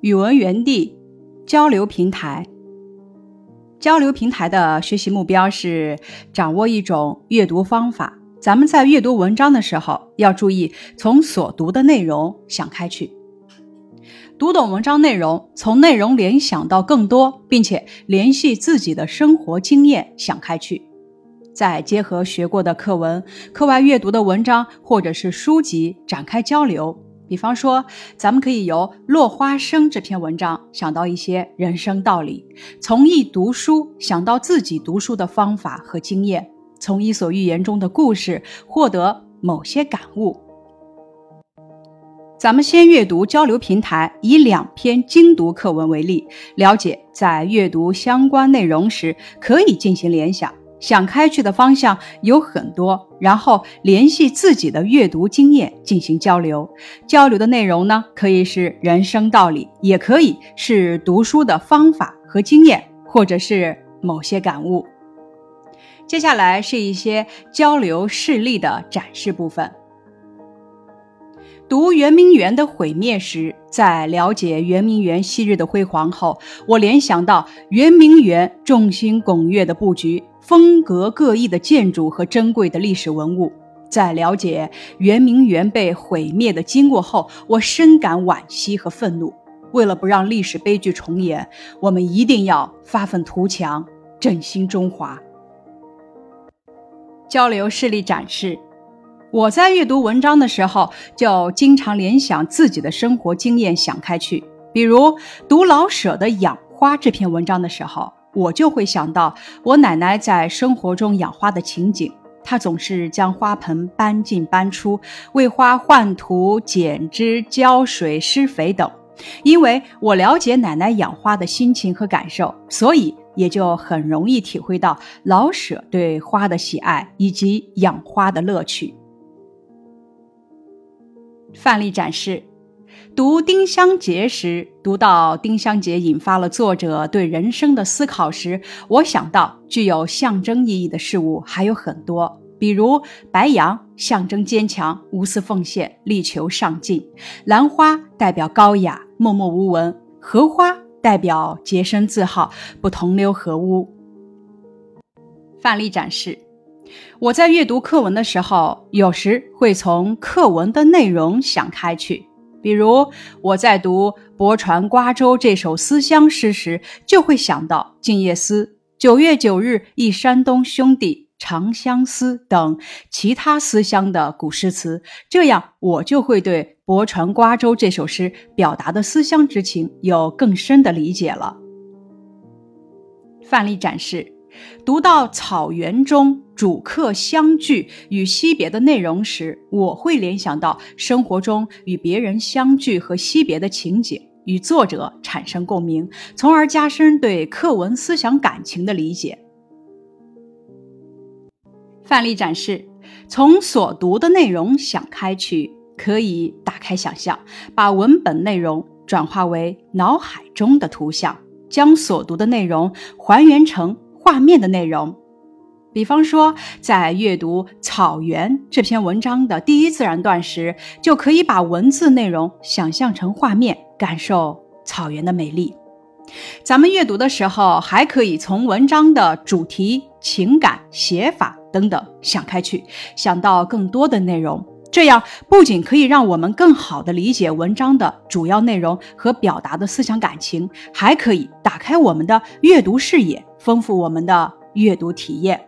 语文园地交流平台。交流平台的学习目标是掌握一种阅读方法。咱们在阅读文章的时候，要注意从所读的内容想开去，读懂文章内容，从内容联想到更多，并且联系自己的生活经验想开去，再结合学过的课文、课外阅读的文章或者是书籍展开交流。比方说，咱们可以由《落花生》这篇文章想到一些人生道理，从一读书想到自己读书的方法和经验，从《伊索寓言》中的故事获得某些感悟。咱们先阅读交流平台，以两篇精读课文为例，了解在阅读相关内容时可以进行联想。想开去的方向有很多，然后联系自己的阅读经验进行交流。交流的内容呢，可以是人生道理，也可以是读书的方法和经验，或者是某些感悟。接下来是一些交流事例的展示部分。读圆明园的毁灭时，在了解圆明园昔日的辉煌后，我联想到圆明园众星拱月的布局。风格各异的建筑和珍贵的历史文物，在了解圆明园被毁灭的经过后，我深感惋惜和愤怒。为了不让历史悲剧重演，我们一定要发愤图强，振兴中华。交流事例展示，我在阅读文章的时候，就经常联想自己的生活经验，想开去。比如读老舍的《养花》这篇文章的时候。我就会想到我奶奶在生活中养花的情景，她总是将花盆搬进搬出，为花换土、剪枝、浇水、施肥等。因为我了解奶奶养花的心情和感受，所以也就很容易体会到老舍对花的喜爱以及养花的乐趣。范例展示。读丁香结时，读到丁香结引发了作者对人生的思考时，我想到具有象征意义的事物还有很多，比如白杨象征坚强、无私奉献、力求上进；兰花代表高雅、默默无闻；荷花代表洁身自好、不同流合污。范例展示：我在阅读课文的时候，有时会从课文的内容想开去。比如我在读《泊船瓜洲》这首思乡诗时，就会想到《静夜思》《九月九日忆山东兄弟》《长相思》等其他思乡的古诗词，这样我就会对《泊船瓜洲》这首诗表达的思乡之情有更深的理解了。范例展示。读到草原中主客相聚与惜别的内容时，我会联想到生活中与别人相聚和惜别的情景，与作者产生共鸣，从而加深对课文思想感情的理解。范例展示：从所读的内容想开去，可以打开想象，把文本内容转化为脑海中的图像，将所读的内容还原成。画面的内容，比方说，在阅读《草原》这篇文章的第一自然段时，就可以把文字内容想象成画面，感受草原的美丽。咱们阅读的时候，还可以从文章的主题、情感、写法等等想开去，想到更多的内容。这样不仅可以让我们更好地理解文章的主要内容和表达的思想感情，还可以打开我们的阅读视野，丰富我们的阅读体验。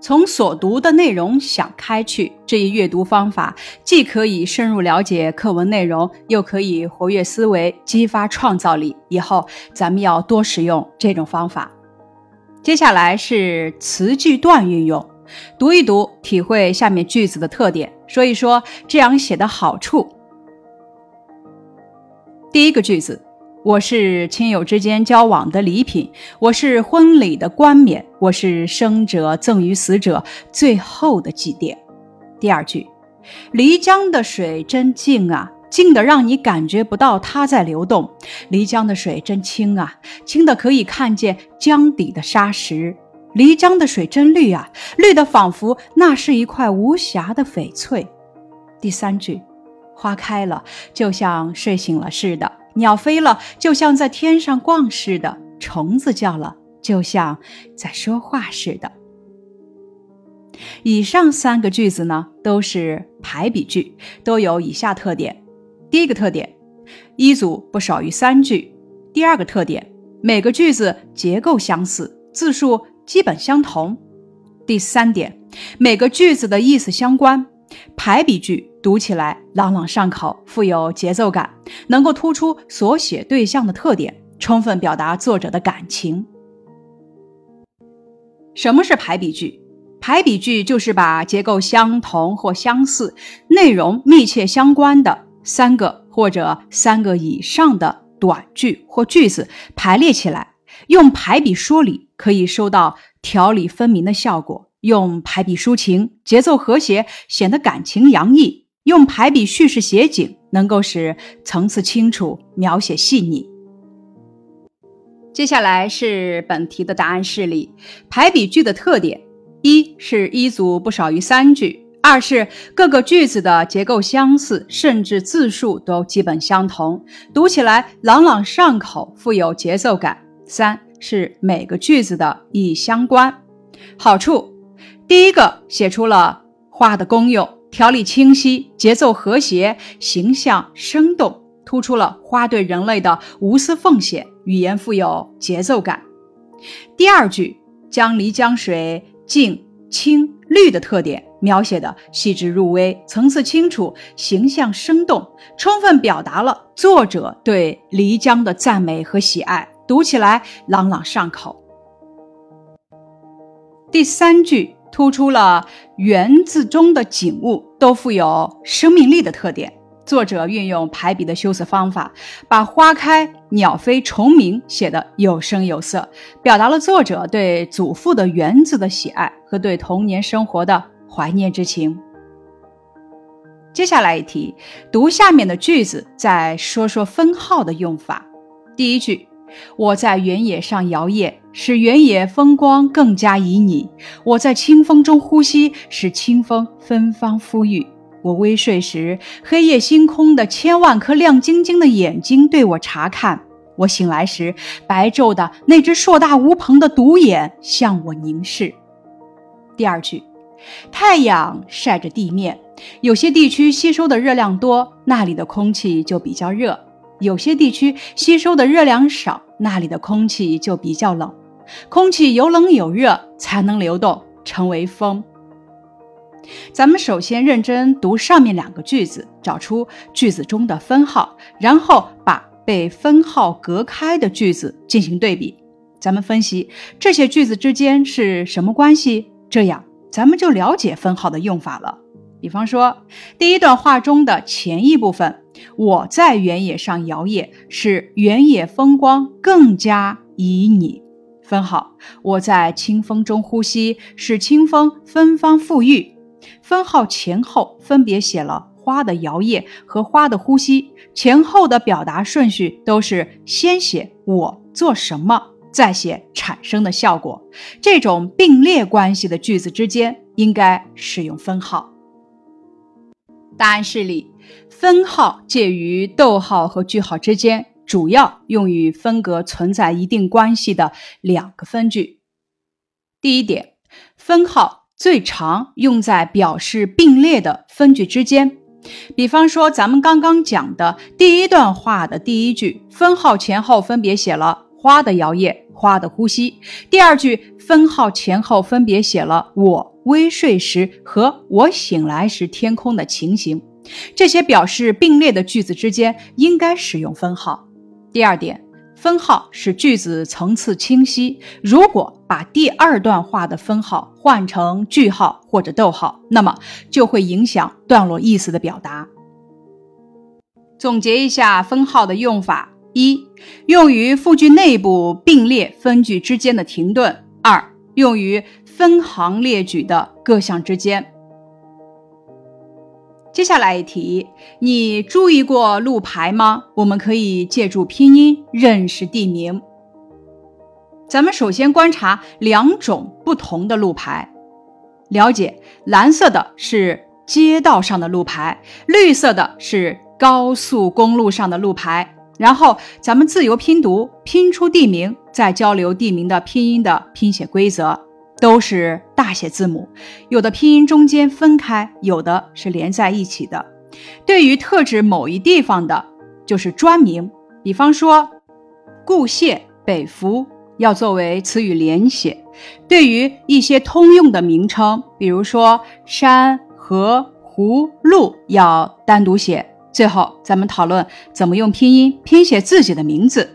从所读的内容想开去，这一阅读方法既可以深入了解课文内容，又可以活跃思维、激发创造力。以后咱们要多使用这种方法。接下来是词句段运用。读一读，体会下面句子的特点，说一说这样写的好处。第一个句子，我是亲友之间交往的礼品，我是婚礼的冠冕，我是生者赠予死者最后的祭奠。第二句，漓江的水真静啊，静的让你感觉不到它在流动；漓江的水真清啊，清的可以看见江底的沙石。漓江的水真绿啊，绿的仿佛那是一块无瑕的翡翠。第三句，花开了，就像睡醒了似的，鸟飞了，就像在天上逛似的；虫子叫了，就像在说话似的。以上三个句子呢，都是排比句，都有以下特点：第一个特点，一组不少于三句；第二个特点，每个句子结构相似，字数基本相同；第三点，每个句子的意思相关。排比句读起来朗朗上口，富有节奏感，能够突出所写对象的特点，充分表达作者的感情。什么是排比句？排比句就是把结构相同或相似、内容密切相关的三个或者三个以上的短句或句子排列起来，用排比说理，可以收到条理分明的效果。用排比抒情，节奏和谐，显得感情洋溢；用排比叙事写景，能够使层次清楚，描写细腻。接下来是本题的答案示例：排比句的特点，一是一组不少于三句；二是各个句子的结构相似，甚至字数都基本相同，读起来朗朗上口，富有节奏感；三是每个句子的意义相关。好处。第一个写出了花的功用，条理清晰，节奏和谐，形象生动，突出了花对人类的无私奉献，语言富有节奏感。第二句将漓江水静、清、绿的特点描写的细致入微，层次清楚，形象生动，充分表达了作者对漓江的赞美和喜爱，读起来朗朗上口。第三句。突出了园字中的景物都富有生命力的特点。作者运用排比的修辞方法，把花开、鸟飞、虫鸣写得有声有色，表达了作者对祖父的园子的喜爱和对童年生活的怀念之情。接下来一题，读下面的句子，再说说分号的用法。第一句。我在原野上摇曳，使原野风光更加旖旎；我在清风中呼吸，使清风芬芳馥郁。我微睡时，黑夜星空的千万颗亮晶晶的眼睛对我查看；我醒来时，白昼的那只硕大无朋的独眼向我凝视。第二句，太阳晒着地面，有些地区吸收的热量多，那里的空气就比较热。有些地区吸收的热量少，那里的空气就比较冷。空气有冷有热，才能流动，成为风。咱们首先认真读上面两个句子，找出句子中的分号，然后把被分号隔开的句子进行对比。咱们分析这些句子之间是什么关系，这样咱们就了解分号的用法了。比方说，第一段话中的前一部分。我在原野上摇曳，使原野风光更加旖旎。分号，我在清风中呼吸，使清风芬芳馥郁。分号前后分别写了花的摇曳和花的呼吸，前后的表达顺序都是先写我做什么，再写产生的效果。这种并列关系的句子之间应该使用分号。答案示例。分号介于逗号和句号之间，主要用于分隔存在一定关系的两个分句。第一点，分号最常用在表示并列的分句之间。比方说，咱们刚刚讲的第一段话的第一句，分号前后分别写了花的摇曳、花的呼吸；第二句，分号前后分别写了我微睡时和我醒来时天空的情形。这些表示并列的句子之间应该使用分号。第二点，分号使句子层次清晰。如果把第二段话的分号换成句号或者逗号，那么就会影响段落意思的表达。总结一下分号的用法：一、用于复句内部并列分句之间的停顿；二、用于分行列举的各项之间。接下来一题，你注意过路牌吗？我们可以借助拼音认识地名。咱们首先观察两种不同的路牌，了解蓝色的是街道上的路牌，绿色的是高速公路上的路牌。然后咱们自由拼读，拼出地名，再交流地名的拼音的拼写规则，都是大写字母。有的拼音中间分开，有的是连在一起的。对于特指某一地方的，就是专名。比方说，固谢、北服要作为词语连写。对于一些通用的名称，比如说山、河、湖、路，要单独写。最后，咱们讨论怎么用拼音拼写自己的名字。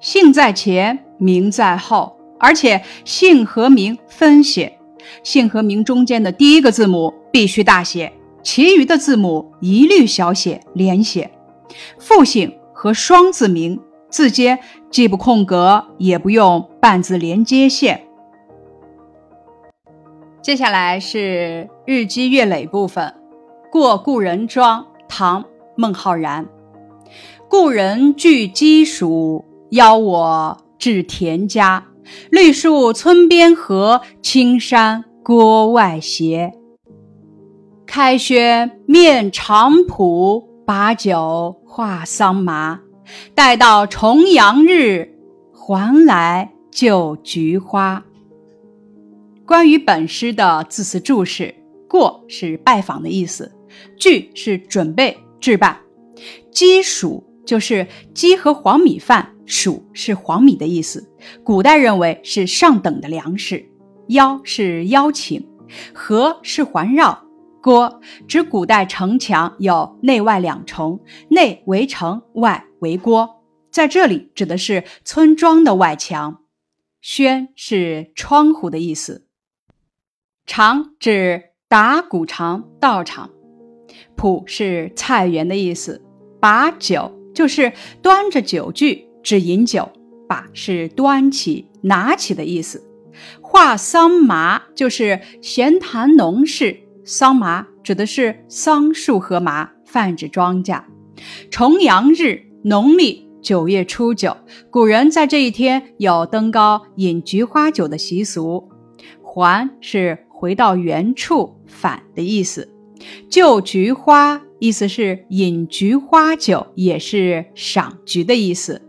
姓在前，名在后，而且姓和名分写。姓和名中间的第一个字母必须大写，其余的字母一律小写连写。复姓和双字名字间既不空格，也不用半字连接线。接下来是日积月累部分，过故人庄。唐孟浩然，故人具鸡黍，邀我至田家。绿树村边合，青山郭外斜。开轩面场圃，把酒话桑麻。待到重阳日，还来就菊花。关于本诗的字词注释：过是拜访的意思。具是准备置办，鸡黍就是鸡和黄米饭，黍是黄米的意思。古代认为是上等的粮食。邀是邀请，和是环绕，郭指古代城墙有内外两重，内为城，外为郭，在这里指的是村庄的外墙。轩是窗户的意思，场指打谷场、道场。圃是菜园的意思，把酒就是端着酒具指饮酒，把是端起、拿起的意思。话桑麻就是闲谈农事，桑麻指的是桑树和麻，泛指庄稼。重阳日，农历九月初九，古人在这一天有登高饮菊花酒的习俗。还是回到原处，返的意思。就菊花，意思是饮菊花酒，也是赏菊的意思。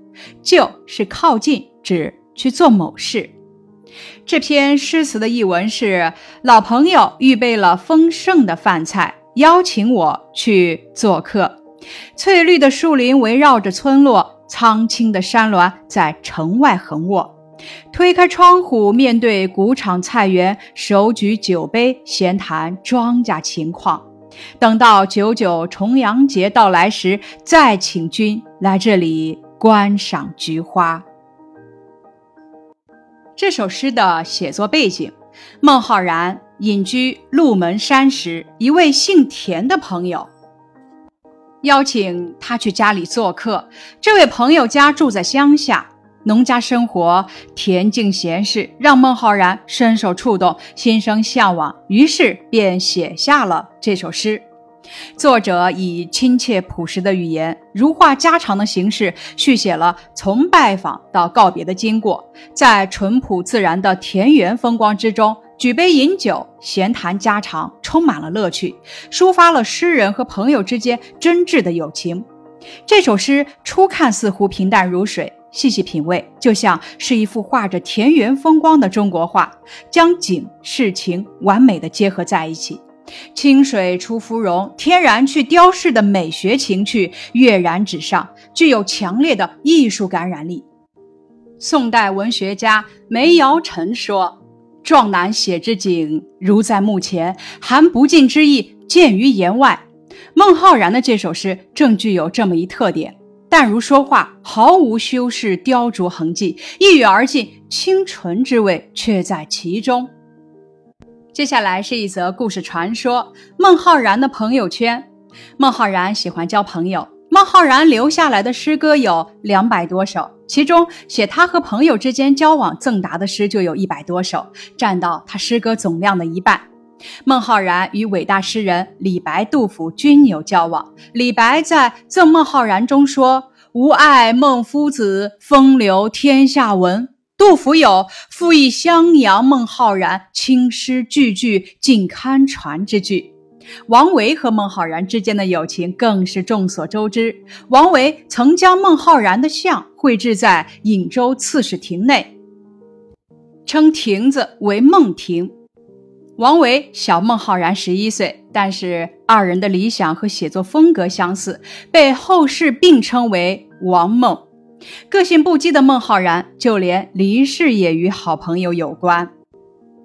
就是靠近，指去做某事。这篇诗词的译文是：老朋友预备了丰盛的饭菜，邀请我去做客。翠绿的树林围绕着村落，苍青的山峦在城外横卧。推开窗户，面对谷场菜园，手举酒杯，闲谈庄稼情况。等到九九重阳节到来时，再请君来这里观赏菊花。这首诗的写作背景：孟浩然隐居鹿门山时，一位姓田的朋友邀请他去家里做客。这位朋友家住在乡下。农家生活恬静闲适，让孟浩然深受触动，心生向往，于是便写下了这首诗。作者以亲切朴实的语言，如话家常的形式，续写了从拜访到告别的经过，在淳朴自然的田园风光之中，举杯饮酒，闲谈家常，充满了乐趣，抒发了诗人和朋友之间真挚的友情。这首诗初看似乎平淡如水。细细品味，就像是一幅画着田园风光的中国画，将景事情完美的结合在一起。清水出芙蓉，天然去雕饰的美学情趣跃然纸上，具有强烈的艺术感染力。宋代文学家梅尧臣说：“壮男写之景，如在目前，含不尽之意，见于言外。”孟浩然的这首诗正具有这么一特点。淡如说话，毫无修饰雕琢痕迹，一语而尽，清纯之味却在其中。接下来是一则故事传说：孟浩然的朋友圈。孟浩然喜欢交朋友，孟浩然留下来的诗歌有两百多首，其中写他和朋友之间交往赠答的诗就有一百多首，占到他诗歌总量的一半。孟浩然与伟大诗人李白、杜甫均有交往。李白在《赠孟浩然》中说：“吾爱孟夫子，风流天下闻。”杜甫有“赋役襄阳孟浩然，青诗句句尽堪传”之句。王维和孟浩然之间的友情更是众所周知。王维曾将孟浩然的像绘制在颍州刺史亭内，称亭子为孟亭。王维小孟浩然十一岁，但是二人的理想和写作风格相似，被后世并称为“王孟”。个性不羁的孟浩然，就连离世也与好朋友有关。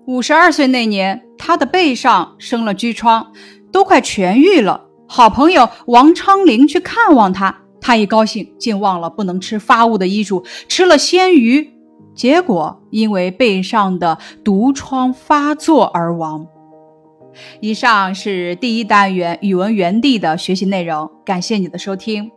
五十二岁那年，他的背上生了疽疮，都快痊愈了。好朋友王昌龄去看望他，他一高兴，竟忘了不能吃发物的医嘱，吃了鲜鱼。结果因为背上的毒疮发作而亡。以上是第一单元语文园地的学习内容，感谢你的收听。